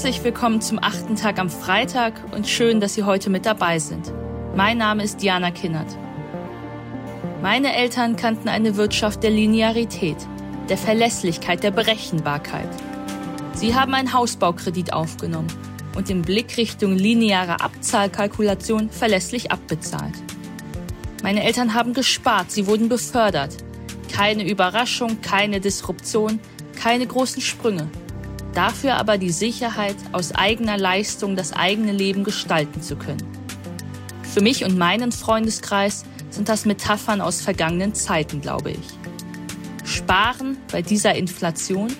Herzlich willkommen zum achten Tag am Freitag und schön, dass Sie heute mit dabei sind. Mein Name ist Diana Kinnert. Meine Eltern kannten eine Wirtschaft der Linearität, der Verlässlichkeit, der Berechenbarkeit. Sie haben einen Hausbaukredit aufgenommen und den Blick Richtung lineare Abzahlkalkulation verlässlich abbezahlt. Meine Eltern haben gespart, sie wurden befördert. Keine Überraschung, keine Disruption, keine großen Sprünge. Dafür aber die Sicherheit, aus eigener Leistung das eigene Leben gestalten zu können. Für mich und meinen Freundeskreis sind das Metaphern aus vergangenen Zeiten, glaube ich. Sparen bei dieser Inflation,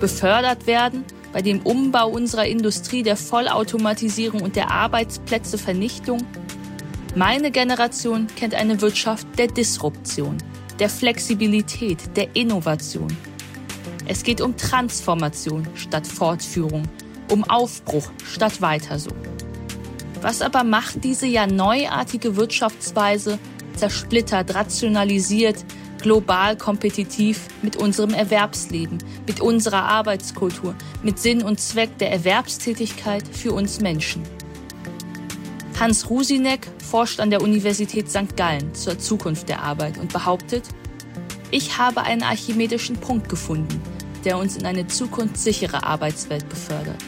befördert werden bei dem Umbau unserer Industrie, der Vollautomatisierung und der Arbeitsplätzevernichtung. Meine Generation kennt eine Wirtschaft der Disruption, der Flexibilität, der Innovation. Es geht um Transformation statt Fortführung, um Aufbruch statt weiter so. Was aber macht diese ja neuartige Wirtschaftsweise zersplittert, rationalisiert, global kompetitiv mit unserem Erwerbsleben, mit unserer Arbeitskultur, mit Sinn und Zweck der Erwerbstätigkeit für uns Menschen. Hans Rusinek forscht an der Universität St. Gallen zur Zukunft der Arbeit und behauptet, ich habe einen archimedischen Punkt gefunden, der uns in eine zukunftssichere Arbeitswelt befördert.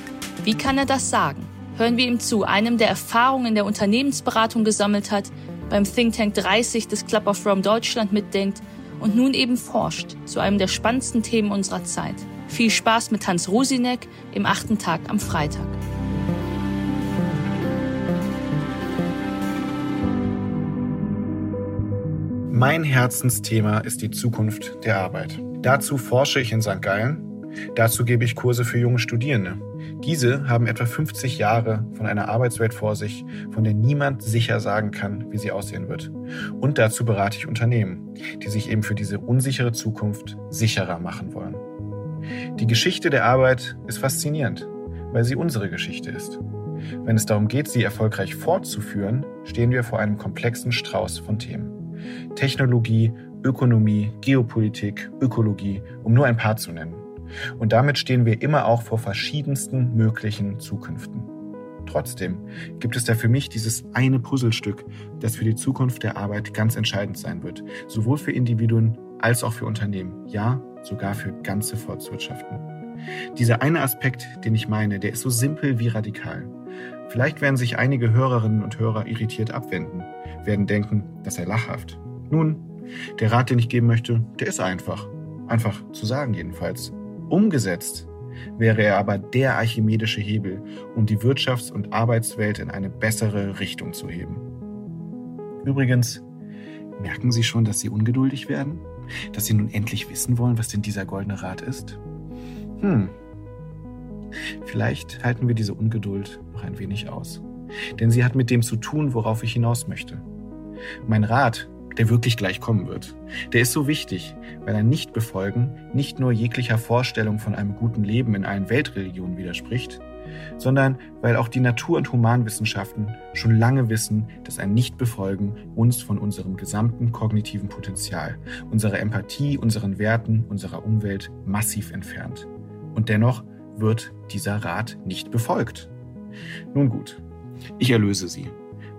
Wie kann er das sagen? Hören wir ihm zu, einem der Erfahrungen der Unternehmensberatung gesammelt hat, beim Think Tank 30 des Club of Rome Deutschland mitdenkt und nun eben forscht zu einem der spannendsten Themen unserer Zeit. Viel Spaß mit Hans Rusinek im achten Tag am Freitag. Mein Herzensthema ist die Zukunft der Arbeit. Dazu forsche ich in St. Gallen. Dazu gebe ich Kurse für junge Studierende. Diese haben etwa 50 Jahre von einer Arbeitswelt vor sich, von der niemand sicher sagen kann, wie sie aussehen wird. Und dazu berate ich Unternehmen, die sich eben für diese unsichere Zukunft sicherer machen wollen. Die Geschichte der Arbeit ist faszinierend, weil sie unsere Geschichte ist. Wenn es darum geht, sie erfolgreich fortzuführen, stehen wir vor einem komplexen Strauß von Themen. Technologie, Ökonomie, Geopolitik, Ökologie, um nur ein paar zu nennen. Und damit stehen wir immer auch vor verschiedensten möglichen Zukünften. Trotzdem gibt es da für mich dieses eine Puzzlestück, das für die Zukunft der Arbeit ganz entscheidend sein wird, sowohl für Individuen als auch für Unternehmen, ja sogar für ganze Volkswirtschaften. Dieser eine Aspekt, den ich meine, der ist so simpel wie radikal. Vielleicht werden sich einige Hörerinnen und Hörer irritiert abwenden, werden denken, dass er lachhaft. Nun, der Rat, den ich geben möchte, der ist einfach. Einfach zu sagen jedenfalls. Umgesetzt wäre er aber der archimedische Hebel, um die Wirtschafts- und Arbeitswelt in eine bessere Richtung zu heben. Übrigens, merken Sie schon, dass Sie ungeduldig werden? Dass Sie nun endlich wissen wollen, was denn dieser goldene Rat ist? Hm. Vielleicht halten wir diese Ungeduld noch ein wenig aus. Denn sie hat mit dem zu tun, worauf ich hinaus möchte. Mein Rat der wirklich gleich kommen wird. Der ist so wichtig, weil er nicht befolgen nicht nur jeglicher Vorstellung von einem guten Leben in allen Weltreligionen widerspricht, sondern weil auch die Natur- und Humanwissenschaften schon lange wissen, dass ein Nichtbefolgen uns von unserem gesamten kognitiven Potenzial, unserer Empathie, unseren Werten, unserer Umwelt massiv entfernt. Und dennoch wird dieser Rat nicht befolgt. Nun gut, ich erlöse Sie.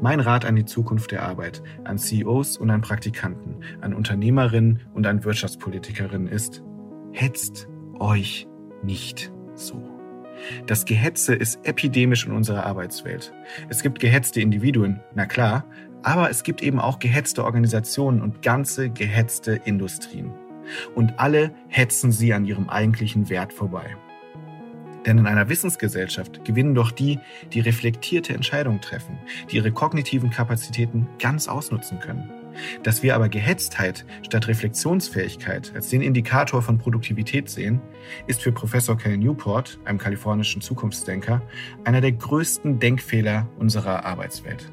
Mein Rat an die Zukunft der Arbeit, an CEOs und an Praktikanten, an Unternehmerinnen und an Wirtschaftspolitikerinnen ist, hetzt euch nicht so. Das Gehetze ist epidemisch in unserer Arbeitswelt. Es gibt gehetzte Individuen, na klar, aber es gibt eben auch gehetzte Organisationen und ganze gehetzte Industrien. Und alle hetzen sie an ihrem eigentlichen Wert vorbei. Denn in einer Wissensgesellschaft gewinnen doch die, die reflektierte Entscheidungen treffen, die ihre kognitiven Kapazitäten ganz ausnutzen können. Dass wir aber Gehetztheit statt Reflexionsfähigkeit als den Indikator von Produktivität sehen, ist für Professor Cal Newport, einem kalifornischen Zukunftsdenker, einer der größten Denkfehler unserer Arbeitswelt.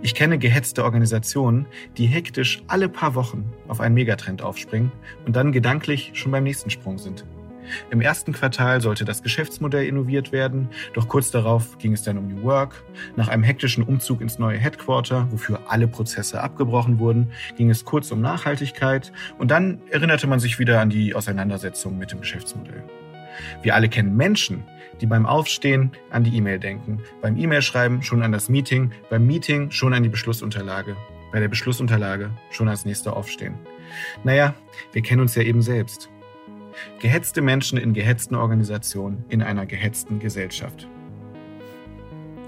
Ich kenne gehetzte Organisationen, die hektisch alle paar Wochen auf einen Megatrend aufspringen und dann gedanklich schon beim nächsten Sprung sind. Im ersten Quartal sollte das Geschäftsmodell innoviert werden, doch kurz darauf ging es dann um New Work. Nach einem hektischen Umzug ins neue Headquarter, wofür alle Prozesse abgebrochen wurden, ging es kurz um Nachhaltigkeit und dann erinnerte man sich wieder an die Auseinandersetzung mit dem Geschäftsmodell. Wir alle kennen Menschen, die beim Aufstehen an die E-Mail denken, beim E-Mail-Schreiben schon an das Meeting, beim Meeting schon an die Beschlussunterlage, bei der Beschlussunterlage schon als nächster aufstehen. Naja, wir kennen uns ja eben selbst. Gehetzte Menschen in gehetzten Organisationen in einer gehetzten Gesellschaft.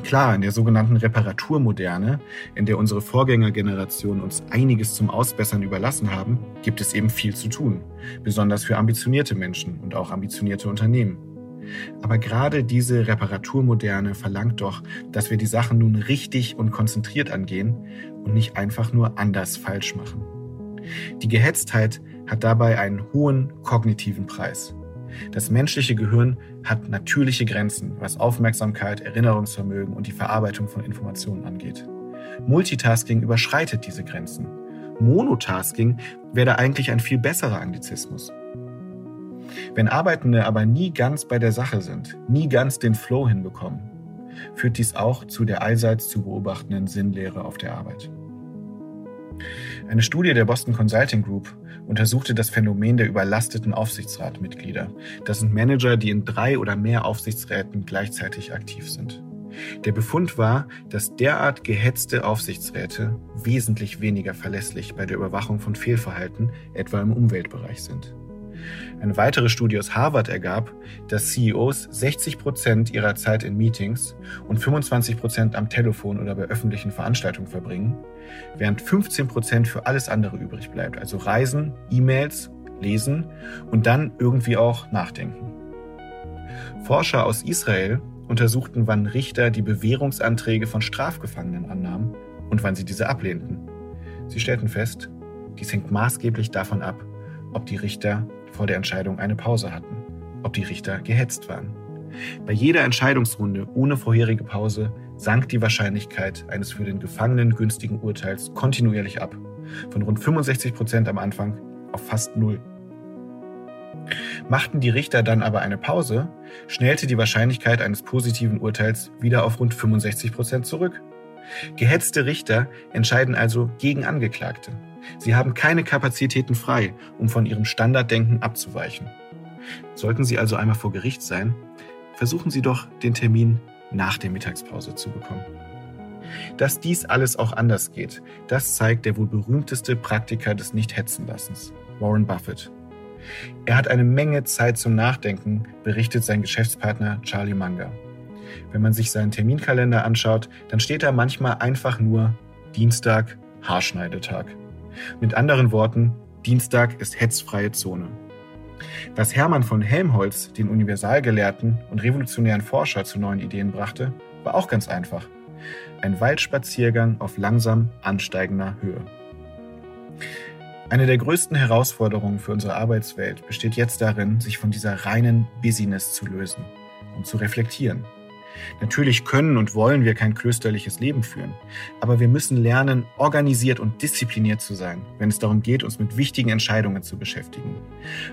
Klar, in der sogenannten Reparaturmoderne, in der unsere Vorgängergenerationen uns einiges zum Ausbessern überlassen haben, gibt es eben viel zu tun, besonders für ambitionierte Menschen und auch ambitionierte Unternehmen. Aber gerade diese Reparaturmoderne verlangt doch, dass wir die Sachen nun richtig und konzentriert angehen und nicht einfach nur anders falsch machen. Die Gehetztheit hat dabei einen hohen kognitiven Preis. Das menschliche Gehirn hat natürliche Grenzen, was Aufmerksamkeit, Erinnerungsvermögen und die Verarbeitung von Informationen angeht. Multitasking überschreitet diese Grenzen. Monotasking wäre eigentlich ein viel besserer Anglizismus. Wenn Arbeitende aber nie ganz bei der Sache sind, nie ganz den Flow hinbekommen, führt dies auch zu der allseits zu beobachtenden Sinnlehre auf der Arbeit. Eine Studie der Boston Consulting Group untersuchte das Phänomen der überlasteten Aufsichtsratmitglieder. Das sind Manager, die in drei oder mehr Aufsichtsräten gleichzeitig aktiv sind. Der Befund war, dass derart gehetzte Aufsichtsräte wesentlich weniger verlässlich bei der Überwachung von Fehlverhalten, etwa im Umweltbereich sind. Eine weitere Studie aus Harvard ergab, dass CEOs 60 Prozent ihrer Zeit in Meetings und 25 Prozent am Telefon oder bei öffentlichen Veranstaltungen verbringen, während 15 Prozent für alles andere übrig bleibt, also Reisen, E-Mails, Lesen und dann irgendwie auch nachdenken. Forscher aus Israel untersuchten, wann Richter die Bewährungsanträge von Strafgefangenen annahmen und wann sie diese ablehnten. Sie stellten fest, dies hängt maßgeblich davon ab, ob die Richter vor der Entscheidung eine Pause hatten, ob die Richter gehetzt waren. Bei jeder Entscheidungsrunde ohne vorherige Pause sank die Wahrscheinlichkeit eines für den Gefangenen günstigen Urteils kontinuierlich ab, von rund 65 Prozent am Anfang auf fast null. Machten die Richter dann aber eine Pause, schnellte die Wahrscheinlichkeit eines positiven Urteils wieder auf rund 65 Prozent zurück. Gehetzte Richter entscheiden also gegen Angeklagte. Sie haben keine Kapazitäten frei, um von ihrem Standarddenken abzuweichen. Sollten Sie also einmal vor Gericht sein, versuchen Sie doch, den Termin nach der Mittagspause zu bekommen. Dass dies alles auch anders geht, das zeigt der wohl berühmteste Praktiker des Nicht-Hetzen-Lassens, Warren Buffett. Er hat eine Menge Zeit zum Nachdenken, berichtet sein Geschäftspartner Charlie Munger. Wenn man sich seinen Terminkalender anschaut, dann steht da manchmal einfach nur Dienstag, Haarschneidetag. Mit anderen Worten, Dienstag ist hetzfreie Zone. Was Hermann von Helmholtz, den Universalgelehrten und revolutionären Forscher zu neuen Ideen brachte, war auch ganz einfach. Ein Waldspaziergang auf langsam ansteigender Höhe. Eine der größten Herausforderungen für unsere Arbeitswelt besteht jetzt darin, sich von dieser reinen Business zu lösen und zu reflektieren. Natürlich können und wollen wir kein klösterliches Leben führen, aber wir müssen lernen, organisiert und diszipliniert zu sein, wenn es darum geht, uns mit wichtigen Entscheidungen zu beschäftigen.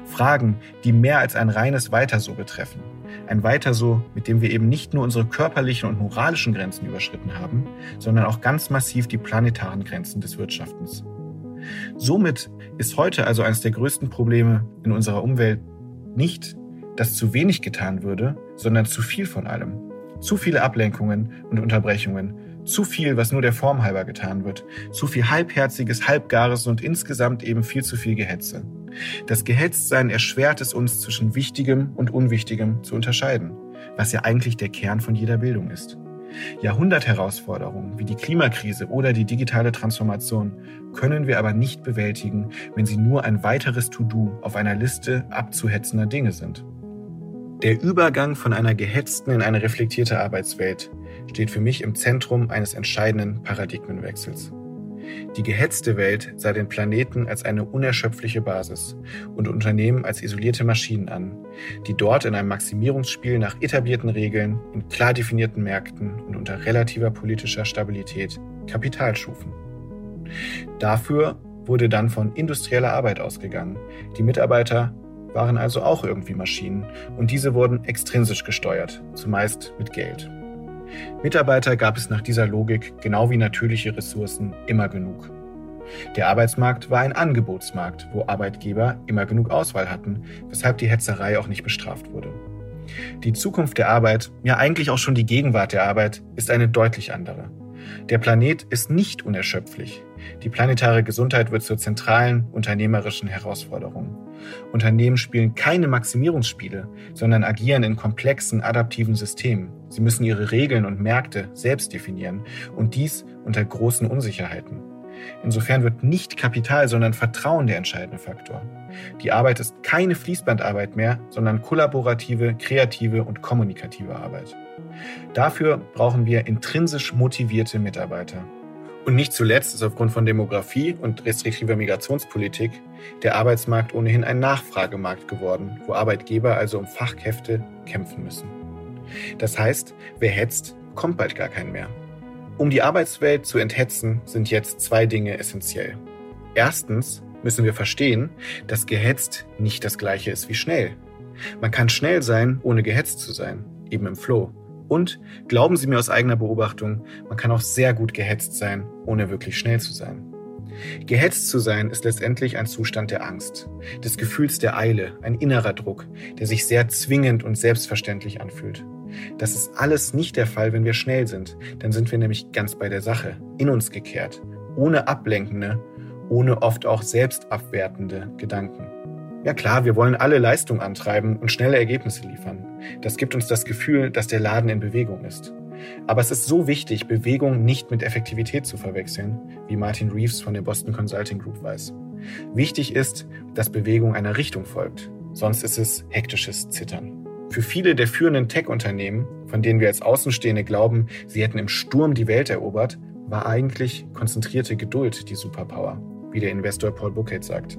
Fragen, die mehr als ein reines Weiter so betreffen. Ein Weiter so, mit dem wir eben nicht nur unsere körperlichen und moralischen Grenzen überschritten haben, sondern auch ganz massiv die planetaren Grenzen des Wirtschaftens. Somit ist heute also eines der größten Probleme in unserer Umwelt nicht, dass zu wenig getan würde, sondern zu viel von allem. Zu viele Ablenkungen und Unterbrechungen. Zu viel, was nur der Form halber getan wird. Zu viel halbherziges, halbgares und insgesamt eben viel zu viel Gehetze. Das Gehetztsein erschwert es uns zwischen Wichtigem und Unwichtigem zu unterscheiden, was ja eigentlich der Kern von jeder Bildung ist. Jahrhundertherausforderungen wie die Klimakrise oder die digitale Transformation können wir aber nicht bewältigen, wenn sie nur ein weiteres To-Do auf einer Liste abzuhetzender Dinge sind. Der Übergang von einer gehetzten in eine reflektierte Arbeitswelt steht für mich im Zentrum eines entscheidenden Paradigmenwechsels. Die gehetzte Welt sah den Planeten als eine unerschöpfliche Basis und Unternehmen als isolierte Maschinen an, die dort in einem Maximierungsspiel nach etablierten Regeln, in klar definierten Märkten und unter relativer politischer Stabilität Kapital schufen. Dafür wurde dann von industrieller Arbeit ausgegangen. Die Mitarbeiter waren also auch irgendwie Maschinen und diese wurden extrinsisch gesteuert, zumeist mit Geld. Mitarbeiter gab es nach dieser Logik, genau wie natürliche Ressourcen, immer genug. Der Arbeitsmarkt war ein Angebotsmarkt, wo Arbeitgeber immer genug Auswahl hatten, weshalb die Hetzerei auch nicht bestraft wurde. Die Zukunft der Arbeit, ja eigentlich auch schon die Gegenwart der Arbeit, ist eine deutlich andere. Der Planet ist nicht unerschöpflich. Die planetare Gesundheit wird zur zentralen unternehmerischen Herausforderung. Unternehmen spielen keine Maximierungsspiele, sondern agieren in komplexen, adaptiven Systemen. Sie müssen ihre Regeln und Märkte selbst definieren und dies unter großen Unsicherheiten. Insofern wird nicht Kapital, sondern Vertrauen der entscheidende Faktor. Die Arbeit ist keine Fließbandarbeit mehr, sondern kollaborative, kreative und kommunikative Arbeit. Dafür brauchen wir intrinsisch motivierte Mitarbeiter. Und nicht zuletzt ist aufgrund von Demografie und restriktiver Migrationspolitik der Arbeitsmarkt ohnehin ein Nachfragemarkt geworden, wo Arbeitgeber also um Fachkräfte kämpfen müssen. Das heißt, wer hetzt, kommt bald gar kein mehr. Um die Arbeitswelt zu enthetzen, sind jetzt zwei Dinge essentiell. Erstens müssen wir verstehen, dass gehetzt nicht das gleiche ist wie schnell. Man kann schnell sein, ohne gehetzt zu sein, eben im Flow. Und glauben Sie mir aus eigener Beobachtung, man kann auch sehr gut gehetzt sein, ohne wirklich schnell zu sein. Gehetzt zu sein ist letztendlich ein Zustand der Angst, des Gefühls der Eile, ein innerer Druck, der sich sehr zwingend und selbstverständlich anfühlt. Das ist alles nicht der Fall, wenn wir schnell sind. Dann sind wir nämlich ganz bei der Sache, in uns gekehrt, ohne ablenkende, ohne oft auch selbstabwertende Gedanken. Ja klar, wir wollen alle Leistung antreiben und schnelle Ergebnisse liefern. Das gibt uns das Gefühl, dass der Laden in Bewegung ist. Aber es ist so wichtig, Bewegung nicht mit Effektivität zu verwechseln, wie Martin Reeves von der Boston Consulting Group weiß. Wichtig ist, dass Bewegung einer Richtung folgt. Sonst ist es hektisches Zittern. Für viele der führenden Tech-Unternehmen, von denen wir als Außenstehende glauben, sie hätten im Sturm die Welt erobert, war eigentlich konzentrierte Geduld die Superpower, wie der Investor Paul Buchheit sagt.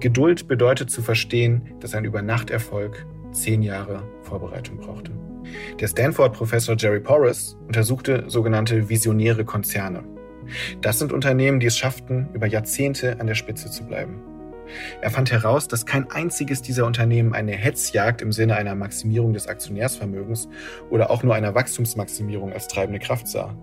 Geduld bedeutet zu verstehen, dass ein Übernachterfolg zehn Jahre Vorbereitung brauchte. Der Stanford-Professor Jerry Porras untersuchte sogenannte visionäre Konzerne. Das sind Unternehmen, die es schafften, über Jahrzehnte an der Spitze zu bleiben. Er fand heraus, dass kein einziges dieser Unternehmen eine Hetzjagd im Sinne einer Maximierung des Aktionärsvermögens oder auch nur einer Wachstumsmaximierung als treibende Kraft sah.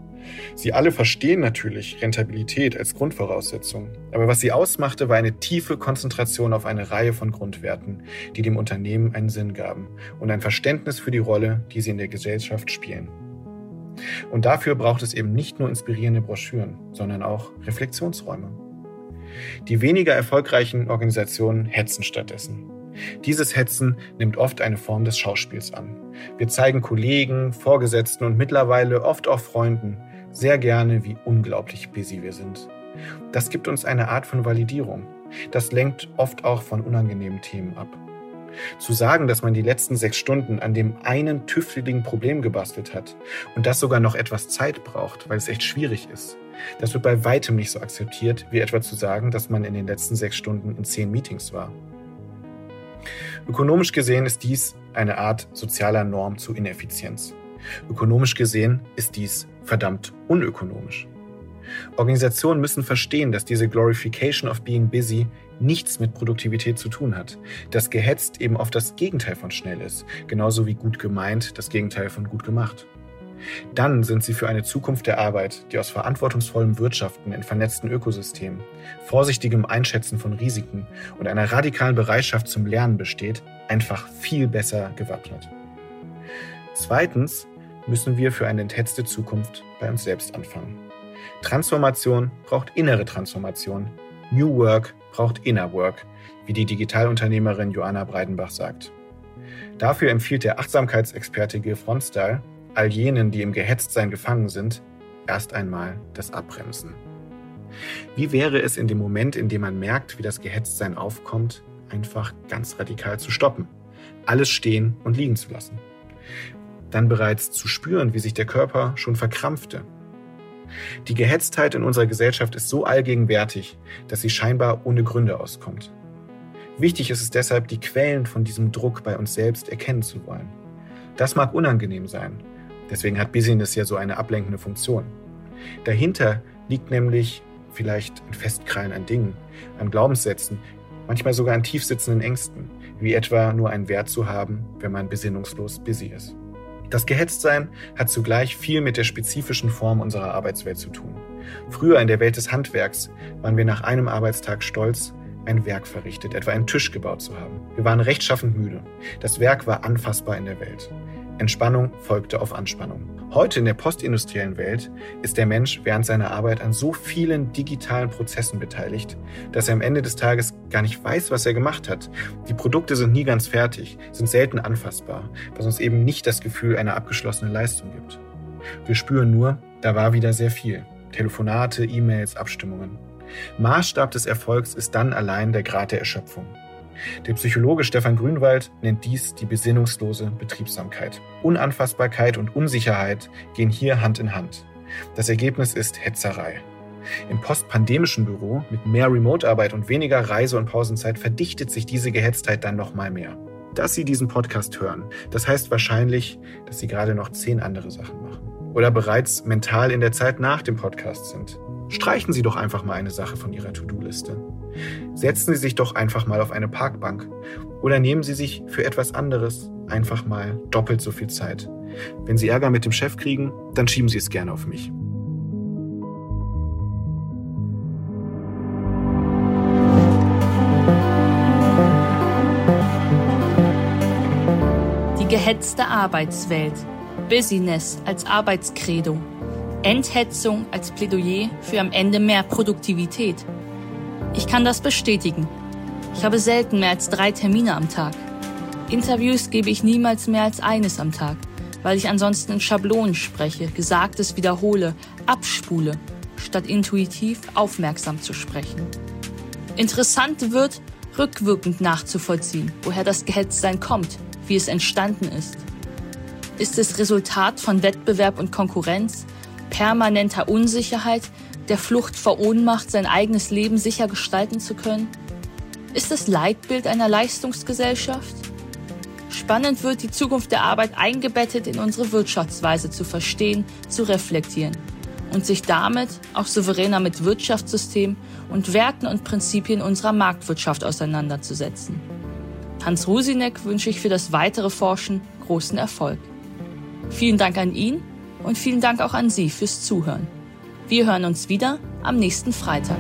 Sie alle verstehen natürlich Rentabilität als Grundvoraussetzung, aber was sie ausmachte, war eine tiefe Konzentration auf eine Reihe von Grundwerten, die dem Unternehmen einen Sinn gaben und ein Verständnis für die Rolle, die sie in der Gesellschaft spielen. Und dafür braucht es eben nicht nur inspirierende Broschüren, sondern auch Reflexionsräume. Die weniger erfolgreichen Organisationen hetzen stattdessen. Dieses Hetzen nimmt oft eine Form des Schauspiels an. Wir zeigen Kollegen, Vorgesetzten und mittlerweile oft auch Freunden sehr gerne, wie unglaublich busy wir sind. Das gibt uns eine Art von Validierung. Das lenkt oft auch von unangenehmen Themen ab. Zu sagen, dass man die letzten sechs Stunden an dem einen tüfteligen Problem gebastelt hat und das sogar noch etwas Zeit braucht, weil es echt schwierig ist, das wird bei weitem nicht so akzeptiert, wie etwa zu sagen, dass man in den letzten sechs Stunden in zehn Meetings war. Ökonomisch gesehen ist dies eine Art sozialer Norm zu Ineffizienz. Ökonomisch gesehen ist dies verdammt unökonomisch. Organisationen müssen verstehen, dass diese Glorification of Being Busy nichts mit Produktivität zu tun hat. Dass gehetzt eben oft das Gegenteil von schnell ist, genauso wie gut gemeint das Gegenteil von gut gemacht. Dann sind sie für eine Zukunft der Arbeit, die aus verantwortungsvollem Wirtschaften in vernetzten Ökosystemen, vorsichtigem Einschätzen von Risiken und einer radikalen Bereitschaft zum Lernen besteht, einfach viel besser gewappnet. Zweitens müssen wir für eine enthetzte Zukunft bei uns selbst anfangen. Transformation braucht innere Transformation. New Work braucht Inner Work, wie die Digitalunternehmerin Joanna Breidenbach sagt. Dafür empfiehlt der Achtsamkeitsexperte Gil Frontstyle, all jenen, die im Gehetztsein gefangen sind, erst einmal das Abbremsen. Wie wäre es in dem Moment, in dem man merkt, wie das Gehetztsein aufkommt, einfach ganz radikal zu stoppen, alles stehen und liegen zu lassen? Dann bereits zu spüren, wie sich der Körper schon verkrampfte. Die Gehetztheit in unserer Gesellschaft ist so allgegenwärtig, dass sie scheinbar ohne Gründe auskommt. Wichtig ist es deshalb, die Quellen von diesem Druck bei uns selbst erkennen zu wollen. Das mag unangenehm sein, Deswegen hat Business ja so eine ablenkende Funktion. Dahinter liegt nämlich vielleicht ein Festkrallen an Dingen, an Glaubenssätzen, manchmal sogar an tiefsitzenden Ängsten, wie etwa nur einen Wert zu haben, wenn man besinnungslos busy ist. Das Gehetztsein hat zugleich viel mit der spezifischen Form unserer Arbeitswelt zu tun. Früher in der Welt des Handwerks waren wir nach einem Arbeitstag stolz, ein Werk verrichtet, etwa einen Tisch gebaut zu haben. Wir waren rechtschaffend müde. Das Werk war anfassbar in der Welt. Entspannung folgte auf Anspannung. Heute in der postindustriellen Welt ist der Mensch während seiner Arbeit an so vielen digitalen Prozessen beteiligt, dass er am Ende des Tages gar nicht weiß, was er gemacht hat. Die Produkte sind nie ganz fertig, sind selten anfassbar, was uns eben nicht das Gefühl einer abgeschlossenen Leistung gibt. Wir spüren nur, da war wieder sehr viel. Telefonate, E-Mails, Abstimmungen. Maßstab des Erfolgs ist dann allein der Grad der Erschöpfung. Der Psychologe Stefan Grünwald nennt dies die besinnungslose Betriebsamkeit. Unanfassbarkeit und Unsicherheit gehen hier Hand in Hand. Das Ergebnis ist Hetzerei. Im postpandemischen Büro mit mehr Remote-Arbeit und weniger Reise- und Pausenzeit verdichtet sich diese Gehetztheit dann noch mal mehr. Dass Sie diesen Podcast hören, das heißt wahrscheinlich, dass Sie gerade noch zehn andere Sachen machen. Oder bereits mental in der Zeit nach dem Podcast sind. Streichen Sie doch einfach mal eine Sache von Ihrer To-Do-Liste. Setzen Sie sich doch einfach mal auf eine Parkbank oder nehmen Sie sich für etwas anderes einfach mal doppelt so viel Zeit. Wenn Sie Ärger mit dem Chef kriegen, dann schieben Sie es gerne auf mich. Die gehetzte Arbeitswelt. Business als Arbeitskredo. Enthetzung als Plädoyer für am Ende mehr Produktivität. Ich kann das bestätigen. Ich habe selten mehr als drei Termine am Tag. Interviews gebe ich niemals mehr als eines am Tag, weil ich ansonsten in Schablonen spreche, Gesagtes wiederhole, abspule, statt intuitiv aufmerksam zu sprechen. Interessant wird, rückwirkend nachzuvollziehen, woher das Gehetztsein kommt, wie es entstanden ist. Ist es Resultat von Wettbewerb und Konkurrenz, permanenter Unsicherheit, der Flucht vor Ohnmacht sein eigenes Leben sicher gestalten zu können? Ist es Leitbild einer Leistungsgesellschaft? Spannend wird, die Zukunft der Arbeit eingebettet in unsere Wirtschaftsweise zu verstehen, zu reflektieren und sich damit auch souveräner mit Wirtschaftssystem und Werten und Prinzipien unserer Marktwirtschaft auseinanderzusetzen. Hans Rusinek wünsche ich für das weitere Forschen großen Erfolg. Vielen Dank an ihn und vielen Dank auch an Sie fürs Zuhören. Wir hören uns wieder am nächsten Freitag.